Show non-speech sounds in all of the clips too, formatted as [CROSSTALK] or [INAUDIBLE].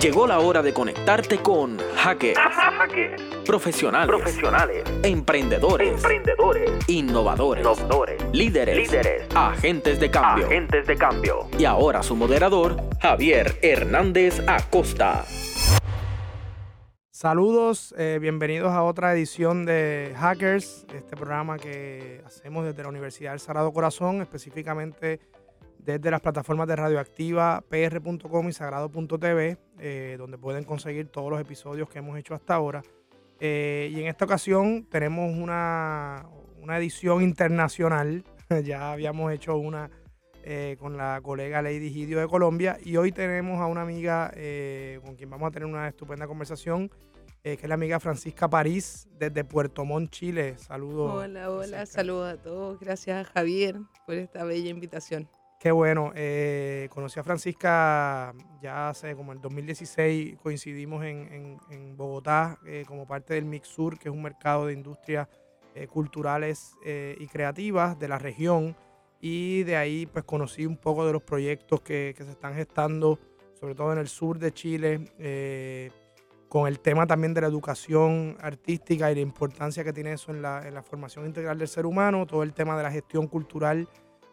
Llegó la hora de conectarte con hackers, profesionales, profesionales, emprendedores, emprendedores, innovadores, innovadores, líderes, líderes, agentes de cambio. agentes de cambio. Y ahora su moderador, Javier Hernández Acosta. Saludos, eh, bienvenidos a otra edición de Hackers, este programa que hacemos desde la Universidad del Sagrado Corazón, específicamente desde las plataformas de radioactiva pr.com y sagrado.tv, eh, donde pueden conseguir todos los episodios que hemos hecho hasta ahora. Eh, y en esta ocasión tenemos una, una edición internacional, [LAUGHS] ya habíamos hecho una eh, con la colega Lady Gidio de Colombia y hoy tenemos a una amiga eh, con quien vamos a tener una estupenda conversación, eh, que es la amiga Francisca París desde Puerto Montt, Chile. Saludos. Hola, hola, Francisca. saludos a todos. Gracias a Javier por esta bella invitación. Qué bueno. eh, conocí a Francisca ya hace como el 2016, coincidimos en, en- en Bogotá eh, como parte del Mixur, que es un mercado de industrias eh, culturales eh, y creativas de la región. Y de ahí pues conocí un poco de los proyectos que, que se están gestando, sobre todo en el sur de Chile, eh, con el tema también de la educación artística y la importancia que tiene eso en la, en la formación integral del ser humano, todo el tema de la gestión cultural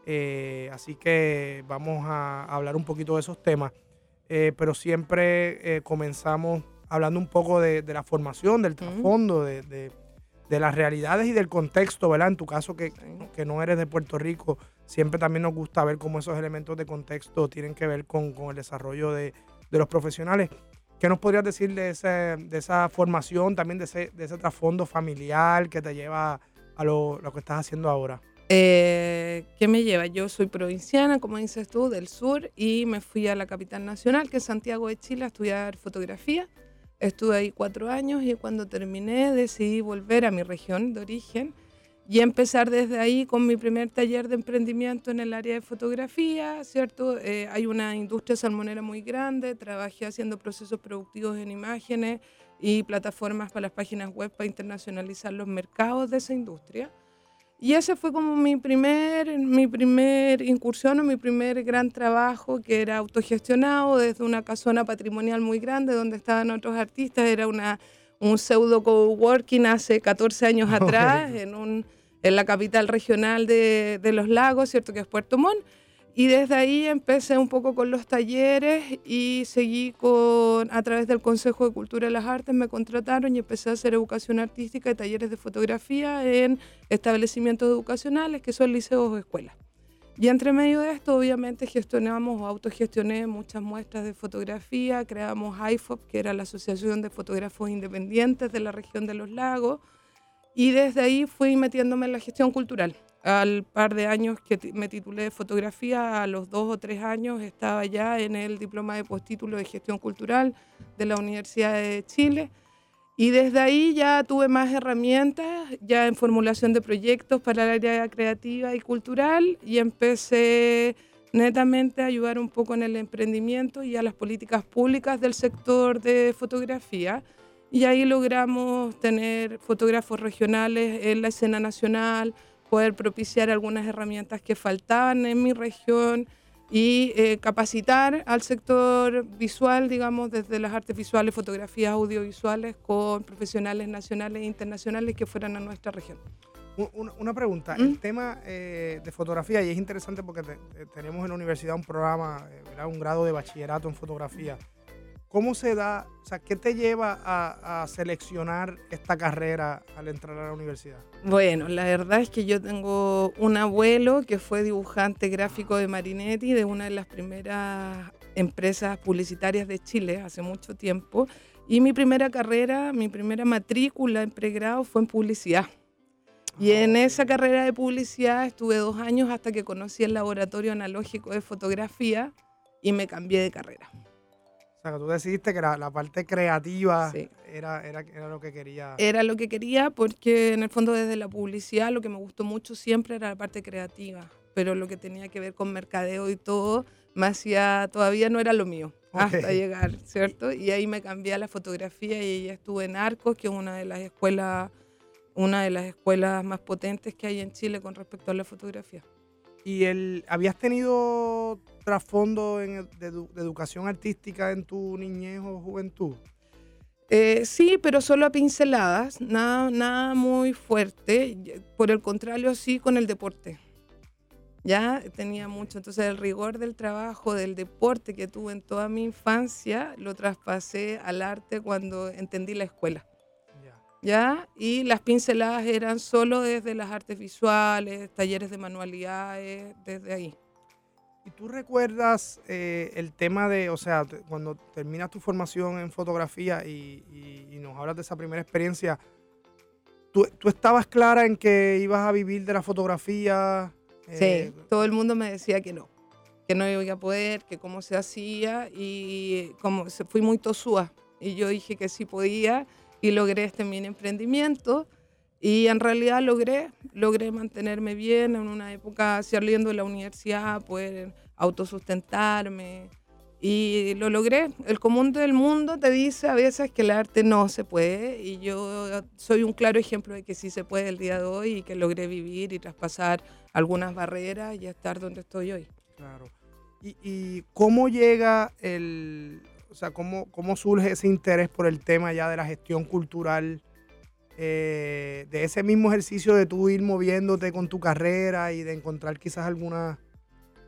eh, así que vamos a hablar un poquito de esos temas. Eh, pero siempre eh, comenzamos hablando un poco de, de la formación, del trasfondo, de, de- de las realidades y del contexto, ¿verdad? En tu caso que, que no eres de Puerto Rico, siempre también nos gusta ver cómo esos elementos de contexto tienen que ver con, con el desarrollo de, los profesionales. ¿Qué nos podrías decir de, ese- de esa formación, también de ese, de ese trasfondo familiar que te lleva a lo, lo que estás haciendo ahora? Eh, ¿Qué me lleva? Yo soy provinciana, como dices tú, del sur y me fui a la capital nacional, que es Santiago de Chile, a estudiar fotografía. Estuve ahí cuatro años y cuando terminé decidí volver a mi región de origen y empezar desde ahí con mi primer taller de emprendimiento en el área de fotografía, ¿cierto? Eh, hay una industria salmonera muy grande, trabajé haciendo procesos productivos en imágenes y plataformas para las páginas web para internacionalizar los mercados de esa industria. Y ese fue como mi primer, mi primer incursión o mi primer gran trabajo, que era autogestionado desde una casona patrimonial muy grande donde estaban otros artistas. Era una, un pseudo coworking hace 14 años [LAUGHS] atrás en, un, en la capital regional de, de los lagos, ¿cierto? Que es Puerto Montt. Y desde ahí empecé un poco con los talleres y seguí con, a través del Consejo de Cultura y las Artes, me contrataron y empecé a hacer educación artística y talleres de fotografía en establecimientos educacionales que son liceos o escuelas. Y entre medio de esto, obviamente, gestionamos o autogestioné muchas muestras de fotografía, creamos IFOP, que era la Asociación de Fotógrafos Independientes de la región de los lagos, y desde ahí fui metiéndome en la gestión cultural. Al par de años que me titulé de fotografía, a los dos o tres años estaba ya en el diploma de postítulo de gestión cultural de la Universidad de Chile. Y desde ahí ya tuve más herramientas, ya en formulación de proyectos para el área creativa y cultural, y empecé netamente a ayudar un poco en el emprendimiento y a las políticas públicas del sector de fotografía. Y ahí logramos tener fotógrafos regionales en la escena nacional, poder propiciar algunas herramientas que faltaban en mi región y eh, capacitar al sector visual, digamos, desde las artes visuales, fotografías audiovisuales, con profesionales nacionales e internacionales que fueran a nuestra región. Un- Una, pregunta, ¿Mm? el tema eh, de fotografía, y es interesante porque te- tenemos en la universidad un programa, eh, un grado de bachillerato en fotografía. ¿Cómo se da, o sea, qué te lleva a, a seleccionar esta carrera al entrar a la universidad? Bueno, la verdad es que yo tengo un abuelo que fue dibujante gráfico de Marinetti, de una de las primeras empresas publicitarias de Chile hace mucho tiempo. Y mi primera carrera, mi primera matrícula en pregrado fue en publicidad. Y en esa carrera de publicidad estuve dos años hasta que conocí el laboratorio analógico de fotografía y me cambié de carrera. Sea, que tú decidiste que la, la parte creativa Sí. era, era, era lo que quería. Era lo que quería porque en el fondo desde la publicidad lo que me gustó mucho siempre era la parte creativa, pero lo que tenía que ver con mercadeo y todo me hacía, todavía no era lo mío hasta llegar, ¿cierto? Y ahí me cambié a la fotografía y ya estuve en Arcos, que es una de las escuelas, una de las escuelas más potentes que hay en Chile con respecto a la fotografía. ¿Y el, habías tenido trasfondo de, educación artística en tu niñez o juventud? Eh, sí, pero solo a pinceladas, nada, nada muy fuerte. Por el contrario, sí con el deporte. Ya tenía mucho. Entonces, el rigor del trabajo, del deporte que tuve en toda mi infancia, lo traspasé al arte cuando entendí la escuela. ¿Ya? Y las pinceladas eran solo desde las artes visuales, talleres de manualidades, desde ahí. ¿Y tú recuerdas eh, el tema de, o sea, cuando terminas tu formación en fotografía y, nos hablas de esa primera experiencia, ¿tú, estabas clara en que ibas a vivir de la fotografía? sí, eh, todo el mundo me decía que no, que no iba a poder, que cómo se hacía y como fui muy tosúa y yo dije que sí podía y logré este mini emprendimiento. Y en realidad logré, logré mantenerme bien en una época saliendo de la universidad, poder autosustentarme. Y lo logré. El común del mundo te dice a veces que el arte no se puede. Y yo soy un claro ejemplo de que sí se puede el día de hoy y que logré vivir y traspasar algunas barreras y estar donde estoy hoy. Claro. ¿Y, y cómo llega el, o sea, ¿cómo, ¿cómo surge ese interés por el tema ya de la gestión cultural? Eh, de ese mismo ejercicio de tú ir moviéndote con tu carrera y de encontrar quizás alguna,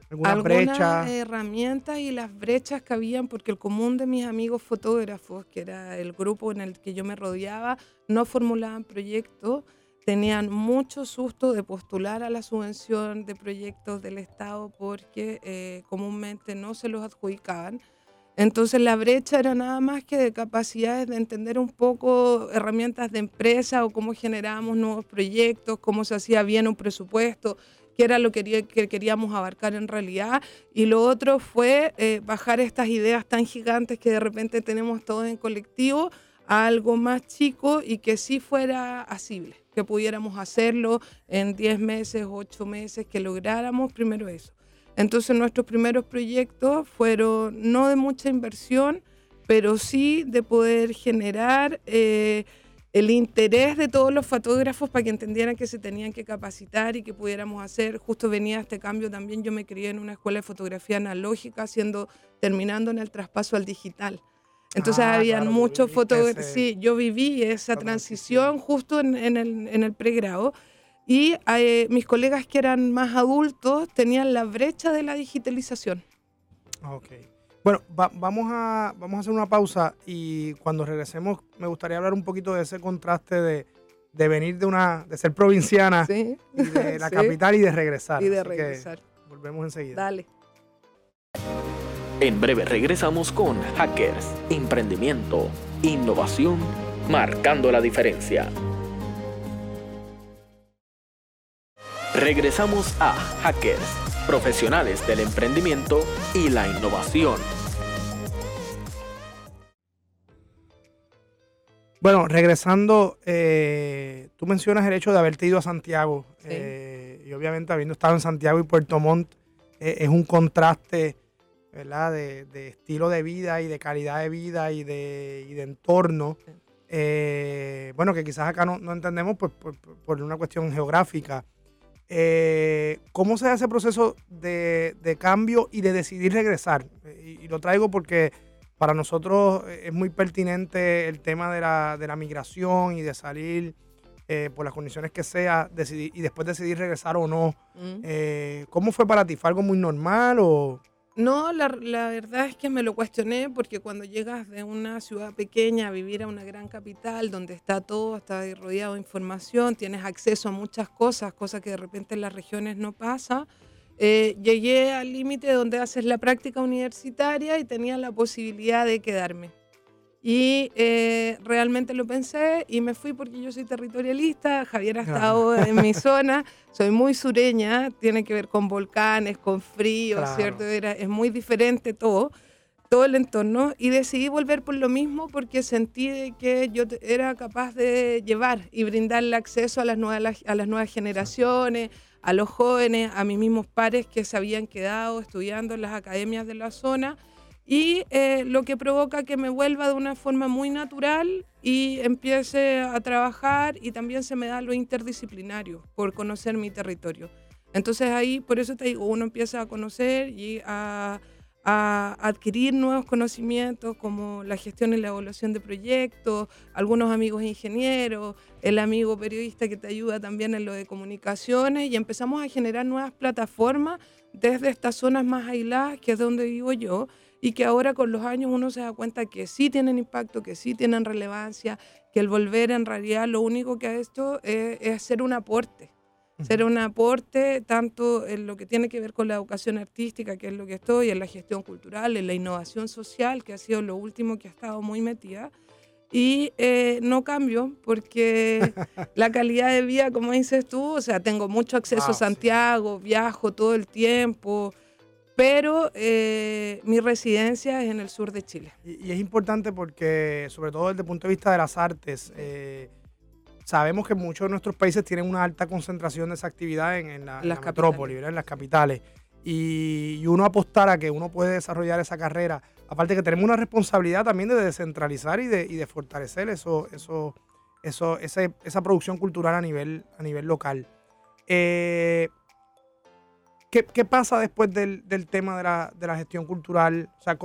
alguna brecha. herramientas y las brechas que habían, porque el común de mis amigos fotógrafos, que era el grupo en el que yo me rodeaba, no formulaban proyectos, tenían mucho susto de postular a la subvención de proyectos del Estado porque eh, comúnmente no se los adjudicaban entonces la brecha era nada más que de capacidades de entender un poco herramientas de empresa o cómo generábamos nuevos proyectos, cómo se hacía bien un presupuesto, qué era lo que, queríamos abarcar en realidad. Y lo otro fue eh, bajar estas ideas tan gigantes que de repente tenemos todos en colectivo a algo más chico y que sí fuera asible, que pudiéramos hacerlo en 10 meses, 8 meses, que lográramos primero eso. Entonces nuestros primeros proyectos fueron no de mucha inversión, pero sí de poder generar eh, el interés de todos los fotógrafos para que entendieran que se tenían que capacitar y que pudiéramos hacer. Justo venía este cambio también, yo me crié en una escuela de fotografía analógica, haciendo, terminando en el traspaso al digital. Entonces ah, había muchos fotógrafos, sí, yo viví esa transición justo en, el, en el pregrado y eh, mis colegas que eran más adultos tenían la brecha de la digitalización. Ok. Bueno, vamos, a, vamos a hacer una pausa y cuando regresemos me gustaría hablar un poquito de ese contraste de, venir de una de ser provinciana y de [LAUGHS] la capital y de regresar. Y de regresar. Volvemos enseguida. Dale. En breve regresamos con Hackers, Emprendimiento, Innovación, Marcando la Diferencia. Regresamos a Hackers, profesionales del emprendimiento y la innovación. Bueno, regresando, eh, tú mencionas el hecho de haberte ido a Santiago eh, y obviamente habiendo estado en Santiago y Puerto Montt eh, es un contraste ¿verdad? De, estilo de vida y de calidad de vida y de, entorno. bueno, que quizás acá no, entendemos pues, por, una cuestión geográfica. Eh, ¿Cómo se hace ese proceso de, cambio y de decidir regresar? Y, lo traigo porque para nosotros es muy pertinente el tema de la, migración y de salir eh, por las condiciones que sea decidir, y después decidir regresar o no. Mm. Eh, ¿Cómo fue para ti? ¿Fue algo muy normal o...? No, la, verdad es que me lo cuestioné porque cuando llegas de una ciudad pequeña a vivir a una gran capital donde está todo, está rodeado de información, tienes acceso a muchas cosas, cosas que de repente en las regiones no pasa, eh, llegué al límite donde haces la práctica universitaria y tenía la posibilidad de quedarme. Y eh, realmente lo pensé y me fui porque yo soy territorialista, Javier ha estado en mi [LAUGHS] zona, soy muy sureña, tiene que ver con volcanes, con frío, ¿cierto? Era, es muy diferente todo, todo el entorno y decidí volver por lo mismo porque sentí que yo era capaz de llevar y brindarle acceso a las nuevas, a las nuevas generaciones, a los jóvenes, a mis mismos pares que se habían quedado estudiando en las academias de la zona y eh, lo que provoca que me vuelva de una forma muy natural y empiece a trabajar y también se me da lo interdisciplinario por conocer mi territorio. Entonces ahí, por eso te digo, uno empieza a conocer y a, a adquirir nuevos conocimientos como la gestión y la evaluación de proyectos, algunos amigos ingenieros, el amigo periodista que te ayuda también en lo de comunicaciones y empezamos a generar nuevas plataformas desde estas zonas más aisladas, que es donde vivo yo, y que ahora con los años uno se da cuenta que sí tienen impacto, que sí tienen relevancia, que el volver en realidad lo único que ha hecho es, es ser un aporte. Ser un aporte tanto en lo que tiene que ver con la educación artística, que es lo que estoy, en la gestión cultural, en la innovación social, que ha sido lo último que ha estado muy metida. Y eh, no cambio porque [LAUGHS] la calidad de vida, como dices tú, o sea, tengo mucho acceso a Santiago, viajo todo el tiempo, pero eh, mi residencia es en el sur de Chile. Y, es importante porque, sobre todo desde el punto de vista de las artes, eh, sabemos que muchos de nuestros países tienen una alta concentración de esa actividad en, la, metrópoli, en las capitales. Y, uno apostar a que uno puede desarrollar esa carrera, aparte que tenemos una responsabilidad también de descentralizar y de, y de fortalecer eso, eso, eso, esa producción cultural a nivel, a nivel local. Eh, ¿Qué, pasa después del, tema de la, gestión cultural? O sea,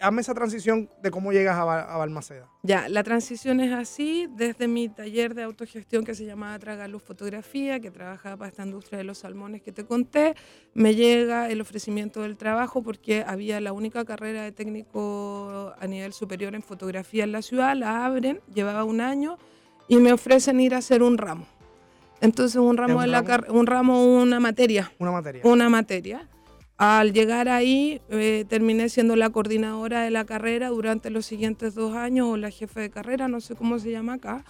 hazme esa transición de cómo llegas a, Balmaceda. Ya, la transición es así, desde mi taller de autogestión que se llamaba Tragaluz Fotografía, que trabajaba para esta industria de los salmones que te conté, me llega el ofrecimiento del trabajo porque había la única carrera de técnico a nivel superior en fotografía en la ciudad, la abren, llevaba un año y me ofrecen ir a hacer un ramo. Entonces un ramo, de la un ramo, una materia. Una materia. Una materia. Al llegar ahí, eh, terminé siendo la coordinadora de la carrera durante los siguientes dos años, o la jefe de carrera, no sé cómo se llama acá.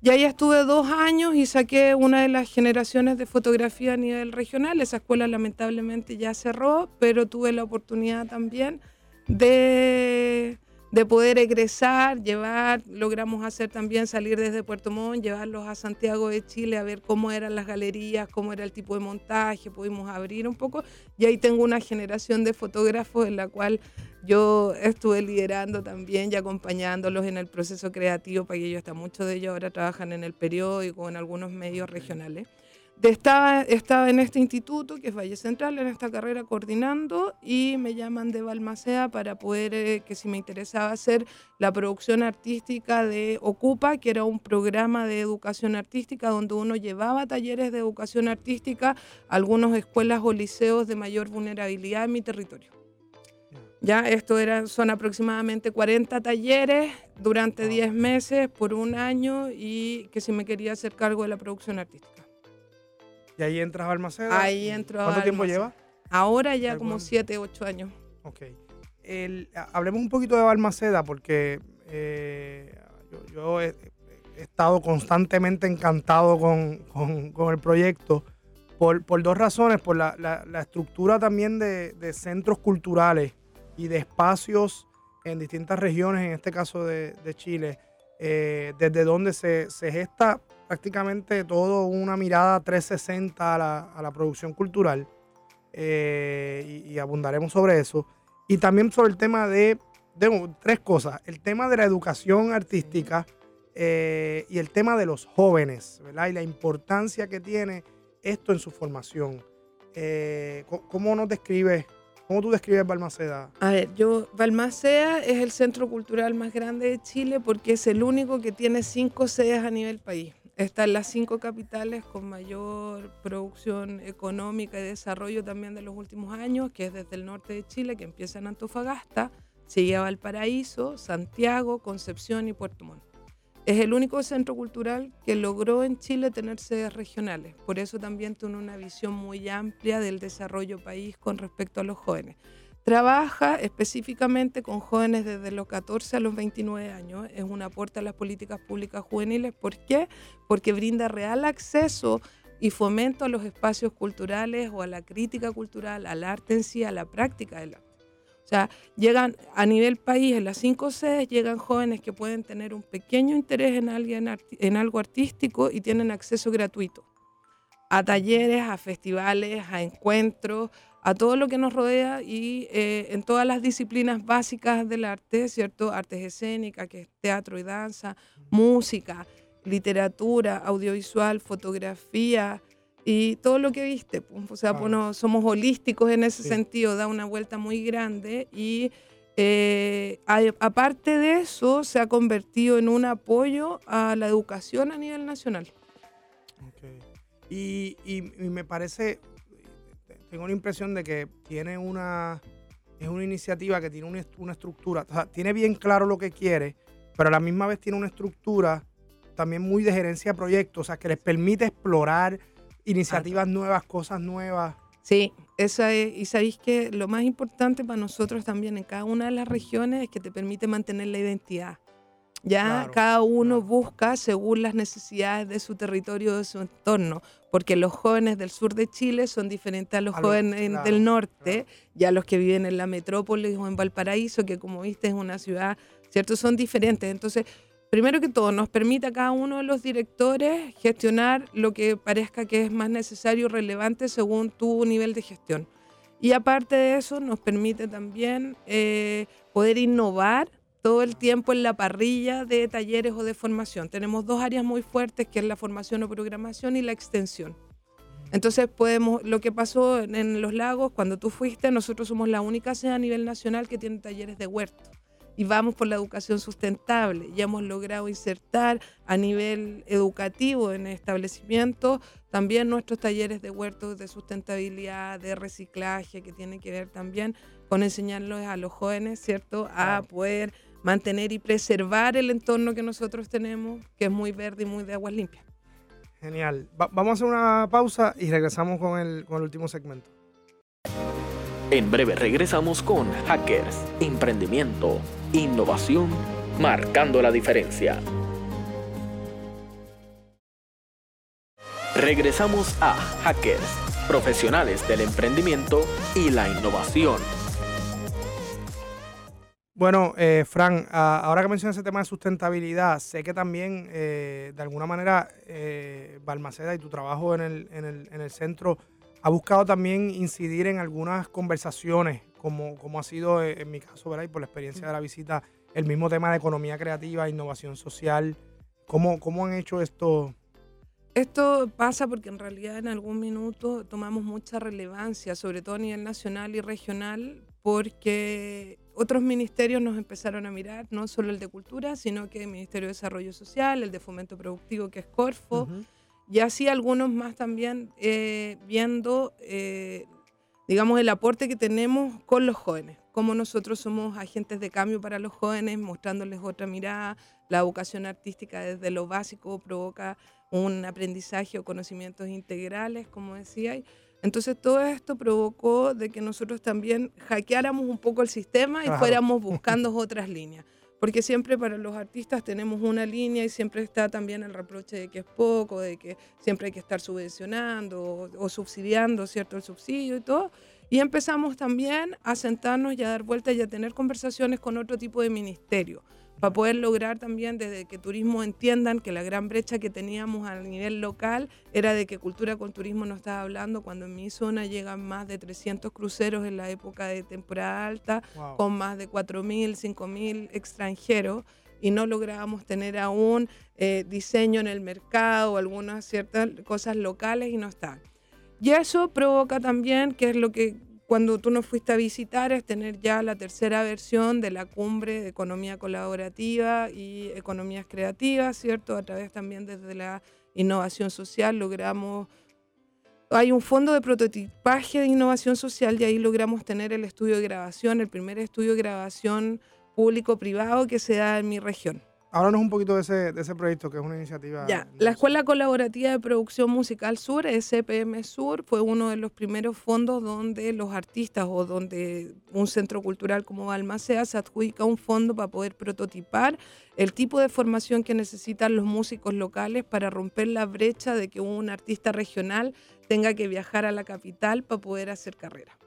Y ahí estuve dos años y saqué una de las generaciones de fotografía a nivel regional. Esa escuela lamentablemente ya cerró, pero tuve la oportunidad también de de poder egresar, llevar, logramos hacer también salir desde Puerto Montt, llevarlos a Santiago de Chile a ver cómo eran las galerías, cómo era el tipo de montaje, pudimos abrir un poco. Y ahí tengo una generación de fotógrafos en la cual yo estuve liderando también y acompañándolos en el proceso creativo, para que ellos, hasta muchos de ellos ahora trabajan en el periódico, en algunos medios regionales estaba, estaba en este instituto, que es Valle Central, en esta carrera coordinando, y me llaman de Balmaceda para poder, eh, que si me interesaba hacer la producción artística de Ocupa, que era un programa de educación artística donde uno llevaba talleres de educación artística a algunas escuelas o liceos de mayor vulnerabilidad en mi territorio. Ya, esto era, son aproximadamente 40 talleres durante 10 meses por un año y que si me quería hacer cargo de la producción artística. ¿Y ahí entras a Balmaceda? Ahí entro ¿Cuánto tiempo lleva? Ahora ya como 7, 8 años. Ok. hablemos un poquito de Balmaceda porque eh, yo, he, estado constantemente encantado con, el proyecto por, dos razones. Por la, estructura también de, centros culturales y de espacios en distintas regiones, en este caso de, Chile, eh, desde donde se, se gesta prácticamente todo una mirada 360 a la, a la producción cultural eh, y, abundaremos sobre eso. Y también sobre el tema de, tres cosas, el tema de la educación artística eh, y el tema de los jóvenes, ¿verdad? Y la importancia que tiene esto en su formación. Eh, ¿Cómo nos describes ¿Cómo tú describes Balmaceda? A ver, yo, Balmaceda es el centro cultural más grande de Chile porque es el único que tiene cinco sedes a nivel país. Está en las cinco capitales con mayor producción económica y desarrollo también de los últimos años, que es desde el norte de Chile, que empieza en Antofagasta, sigue a Valparaíso, Santiago, Concepción y Puerto Montt. Es el único centro cultural que logró en Chile tener sedes regionales. Por eso también tiene una visión muy amplia del desarrollo país con respecto a los jóvenes. Trabaja específicamente con jóvenes desde los 14 a los 29 años. Es un aporte a las políticas públicas juveniles. ¿Por qué? Porque brinda real acceso y fomento a los espacios culturales o a la crítica cultural, al arte en sí, a la práctica del arte. O sea, llegan a nivel país, en las cinco sedes, llegan jóvenes que pueden tener un pequeño interés en, alguien, en algo artístico y tienen acceso gratuito a talleres, a festivales, a encuentros, a todo lo que nos rodea y eh, en todas las disciplinas básicas del arte, ¿cierto? Artes escénicas, que es teatro y danza, música, literatura, audiovisual, fotografía, y todo lo que viste. pues, O sea, bueno, somos holísticos en ese Sí. sentido, da una vuelta muy grande y eh, aparte de eso se ha convertido en un apoyo a la educación a nivel nacional. Y, y- y me parece, tengo la impresión de que tiene una, es una iniciativa que tiene una, una estructura, o sea, tiene bien claro lo que quiere, pero a la misma vez tiene una estructura también muy de gerencia de proyectos, o sea, que les permite explorar iniciativas nuevas, cosas nuevas. Sí, esa es, y sabéis que lo más importante para nosotros también en cada una de las regiones es que te permite mantener la identidad. Ya Claro, cada uno claro. busca según las necesidades de su territorio, de su entorno, porque los jóvenes del sur de Chile son diferentes a los A jóvenes claro, del norte, ya los que viven en la metrópolis o en Valparaíso, que como viste es una ciudad, ¿cierto? Son diferentes. Entonces, primero que todo, nos permite a cada uno de los directores gestionar lo que parezca que es más necesario y relevante según tu nivel de gestión. Y aparte de eso, nos permite también eh, poder innovar todo el tiempo en la parrilla de talleres o de formación. Tenemos dos áreas muy fuertes, que es la formación o programación y la extensión. Entonces podemos, lo que pasó en, Los Lagos, cuando tú fuiste, nosotros somos la única sede a nivel nacional que tiene talleres de huerto. Y vamos por la educación sustentable. Ya hemos logrado insertar a nivel educativo en establecimientos también nuestros talleres de huertos de sustentabilidad, de reciclaje, que tienen que ver también con enseñarlos a los jóvenes, ¿cierto? A poder mantener y preservar el entorno que nosotros tenemos, que es muy verde y muy de aguas limpias. Genial. Va- vamos a hacer una pausa y regresamos con el, con el último segmento. En breve regresamos con Hackers, Emprendimiento, Innovación, Marcando la Diferencia. Regresamos a Hackers, profesionales del emprendimiento y la innovación. Bueno, eh, Fran, ahora que mencionas ese tema de sustentabilidad, sé que también eh, de alguna manera eh, Balmaceda y tu trabajo en el, en, el, en el centro ha buscado también incidir en algunas conversaciones, como, como ha sido eh, en mi caso, ¿verdad? Y por la experiencia de la visita, el mismo tema de economía creativa, innovación social. ¿Cómo, cómo han hecho esto? Esto pasa porque en realidad en algún minuto tomamos mucha relevancia, sobre todo a nivel nacional y regional, porque otros ministerios nos empezaron a mirar, no solo el de Cultura, sino que el Ministerio de Desarrollo Social, el de Fomento Productivo, que es Corfo, Ujú. y así algunos más también eh, viendo, eh, digamos, el aporte que tenemos con los jóvenes, cómo nosotros somos agentes de cambio para los jóvenes, mostrándoles otra mirada, la educación artística desde lo básico provoca un aprendizaje o conocimientos integrales, como decía. Entonces todo esto provocó de que nosotros también hackeáramos un poco el sistema y fuéramos [LAUGHS] buscando otras líneas. Porque siempre para los artistas tenemos una línea y siempre está también el reproche de que es poco, de que siempre hay que estar subvencionando o, o subsidiando, ¿cierto? El subsidio y todo. Y empezamos también a sentarnos y a dar vueltas y a tener conversaciones con otro tipo de ministerio para poder lograr también desde que turismo entiendan que la gran brecha que teníamos a nivel local era de que cultura con turismo no estaba hablando cuando en mi zona llegan más de 300 cruceros en la época de temporada alta Wow. con más de 4.000, 5.000 extranjeros y no lográbamos tener aún eh, diseño en el mercado o algunas ciertas cosas locales y no están. Y eso provoca también, que es lo que cuando tú nos fuiste a visitar, es tener ya la tercera versión de la cumbre de economía colaborativa y economías creativas, ¿cierto? A través también desde la innovación social logramos hay un fondo de prototipaje de innovación social y ahí logramos tener el estudio de grabación, el primer estudio de grabación público-privado que se da en mi región. Háblanos un poquito de ese, de ese proyecto, que es una iniciativa. Ya, la Escuela Colaborativa de Producción Musical Sur, SPM Sur, fue uno de los primeros fondos donde los artistas o donde un centro cultural como Balmaceda se adjudica un fondo para poder prototipar el tipo de formación que necesitan los músicos locales para romper la brecha de que un artista regional tenga que viajar a la capital para poder hacer carrera.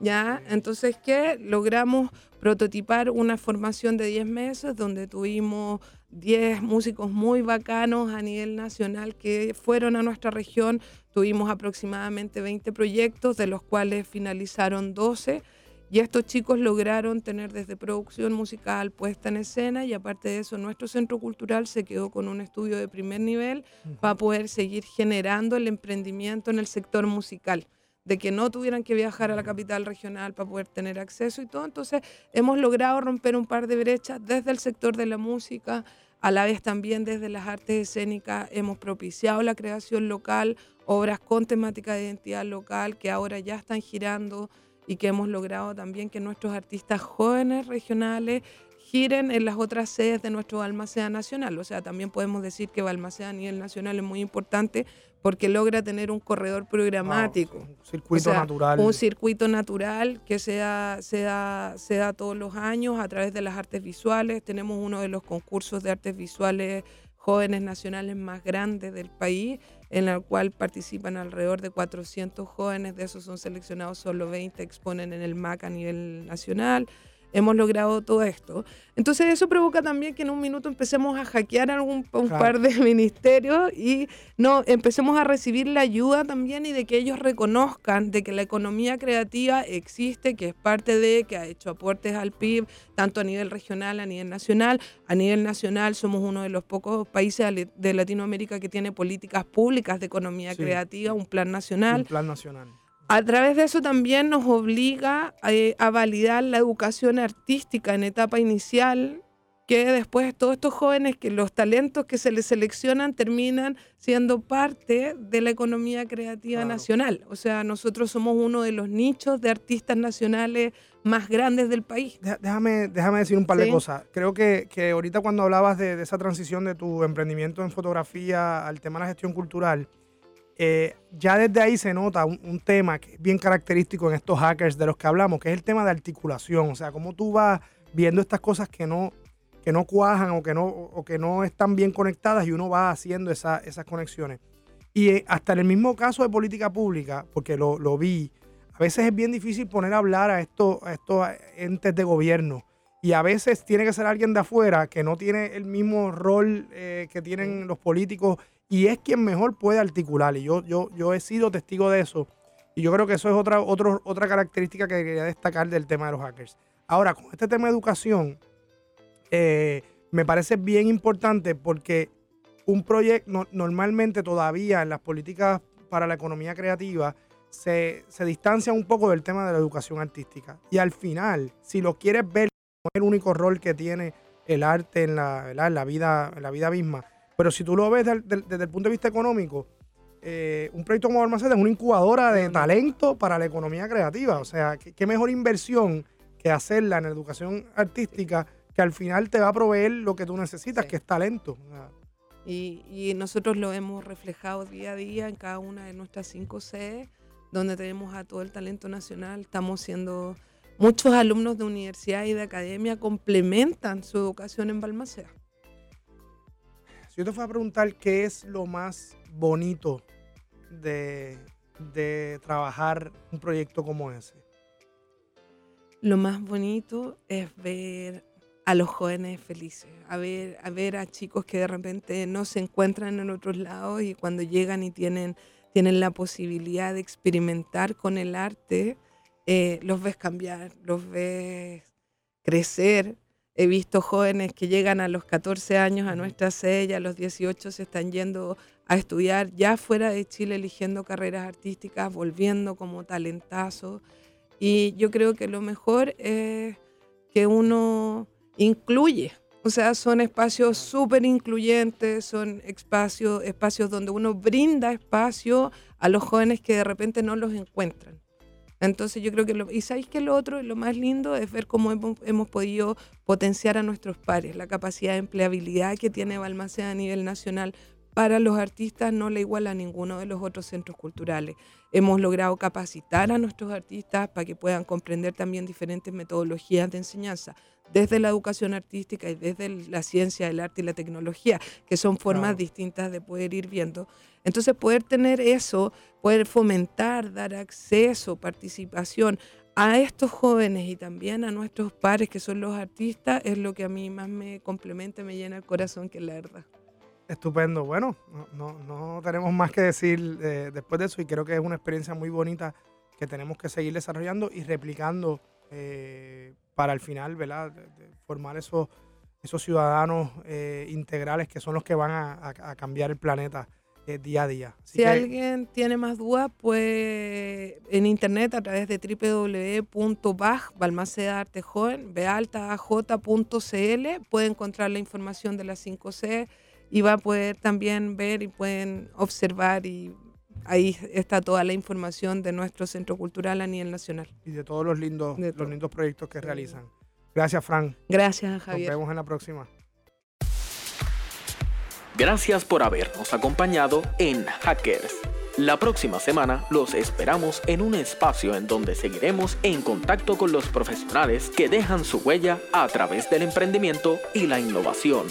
¿Ya? Entonces, ¿qué? Logramos prototipar una formación de 10 meses donde tuvimos 10 músicos muy bacanos a nivel nacional que fueron a nuestra región. Tuvimos aproximadamente 20 proyectos, de los cuales finalizaron 12. Y estos chicos lograron tener desde producción musical puesta en escena y aparte de eso nuestro centro cultural se quedó con un estudio de primer nivel para poder seguir generando el emprendimiento en el sector musical de que no tuvieran que viajar a la capital regional para poder tener acceso y todo. Entonces hemos logrado romper un par de brechas desde el sector de la música, a la vez también desde las artes escénicas hemos propiciado la creación local, obras con temática de identidad local que ahora ya están girando y que hemos logrado también que nuestros artistas jóvenes regionales giren en las otras sedes de nuestro Balmaceda Nacional. O sea, también podemos decir que Balmaceda a nivel nacional es muy importante porque logra tener un corredor programático. un circuito natural. Un circuito natural que se da, se, da, se da todos los años a través de las artes visuales. Tenemos uno de los concursos de artes visuales jóvenes nacionales más grandes del país, en el cual participan alrededor de 400 jóvenes, de esos son seleccionados solo 20, exponen en el MAC a nivel nacional hemos logrado todo esto. Entonces eso provoca también que en un minuto empecemos a hackear algún un par de [LAUGHS] ministerios y no empecemos a recibir la ayuda también y de que ellos reconozcan de que la economía creativa existe, que es parte de, que ha hecho aportes al PIB, tanto a nivel regional, a nivel nacional. A nivel nacional somos uno de los pocos países de Latinoamérica que tiene políticas públicas de economía creativa, un plan nacional. Un plan nacional a través de eso también nos obliga eh, a, validar la educación artística en etapa inicial, que después todos estos jóvenes, que los talentos que se les seleccionan terminan siendo parte de la economía creativa nacional. O sea, nosotros somos uno de los nichos de artistas nacionales más grandes del país. Déjame, déjame decir un par de cosas. Creo que, que ahorita cuando hablabas de, de esa transición de tu emprendimiento en fotografía al tema de la gestión cultural, eh, ya desde ahí se nota un, tema que es bien característico en estos hackers de los que hablamos, que es el tema de articulación. O sea, cómo tú vas viendo estas cosas que no, que no cuajan o que no, o que no están bien conectadas y uno va haciendo esas conexiones. Y eh, hasta en el mismo caso de política pública, porque lo, vi, a veces es bien difícil poner a hablar a estos, a estos entes de gobierno. Y a veces tiene que ser alguien de afuera que no tiene el mismo rol eh, que tienen los políticos y es quien mejor puede articular. Y yo, yo, yo he sido testigo de eso. Y yo creo que eso es otra, otra característica que quería destacar del tema de los hackers. Ahora, con este tema de educación, eh, me parece bien importante porque un proyecto, normalmente todavía en las políticas para la economía creativa, se, distancia un poco del tema de la educación artística. Y al final, si lo quieres ver como el único rol que tiene el arte en la, en la, vida, en la vida misma, pero si tú lo ves desde, el punto de vista económico, eh, un proyecto como Almaceda es una incubadora de talento para la economía creativa. O sea, ¿qué, mejor inversión que hacerla en educación artística que al final te va a proveer lo que tú necesitas, que es talento. y, nosotros lo hemos reflejado día a día en cada una de nuestras cinco sedes, donde tenemos a todo el talento nacional. Estamos siendo, muchos alumnos de universidad y de academia complementan su educación en Balmaceda. Si yo te fuera a preguntar qué es lo más bonito de, trabajar un proyecto como ese. Lo más bonito es ver a los jóvenes felices, a ver, a ver a chicos que de repente no se encuentran en otros lados y cuando llegan y tienen, tienen la posibilidad de experimentar con el arte, eh, los ves cambiar, los ves crecer He visto jóvenes que llegan a los 14 años a nuestra sede y a los 18 se están yendo a estudiar ya fuera de Chile, eligiendo carreras artísticas, volviendo como talentazo. Y yo creo que lo mejor es que uno incluye. O sea, son espacios súper incluyentes, son espacios, espacios donde uno brinda espacio a los jóvenes que de repente no los encuentran. Entonces yo creo que, lo, y sabéis que lo otro, lo más lindo es ver cómo hemos, podido potenciar a nuestros pares, la capacidad de empleabilidad que tiene Balmaceda a nivel nacional para los artistas no la iguala a ninguno de los otros centros culturales. Hemos logrado capacitar a nuestros artistas para que puedan comprender también diferentes metodologías de enseñanza, desde la educación artística y desde la ciencia, el arte y la tecnología, que son formas distintas de poder ir viendo. Entonces, poder tener eso, poder fomentar, dar acceso, participación a estos jóvenes y también a nuestros pares que son los artistas es lo que a mí más me complementa, me llena el corazón, que la verdad. Estupendo. Bueno, no, no, tenemos más que decir eh, después de eso y creo que es una experiencia muy bonita que tenemos que seguir desarrollando y replicando eh, para al final, ¿verdad? formar esos, esos ciudadanos eh, integrales que son los que van a, cambiar el planeta eh, día a día. si alguien tiene más dudas, pues en internet a través de www.baj, Balmaceda Arte Joven, bealtaj.cl, puede encontrar la información de las 5C y va a poder también ver y pueden observar y ahí está toda la información de nuestro centro cultural a nivel nacional. Y de todos los lindos, los lindos proyectos que realizan. Gracias, Fran. Gracias, Javier. Nos vemos en la próxima. Gracias por habernos acompañado en Hackers. La próxima semana los esperamos en un espacio en donde seguiremos en contacto con los profesionales que dejan su huella a través del emprendimiento y la innovación.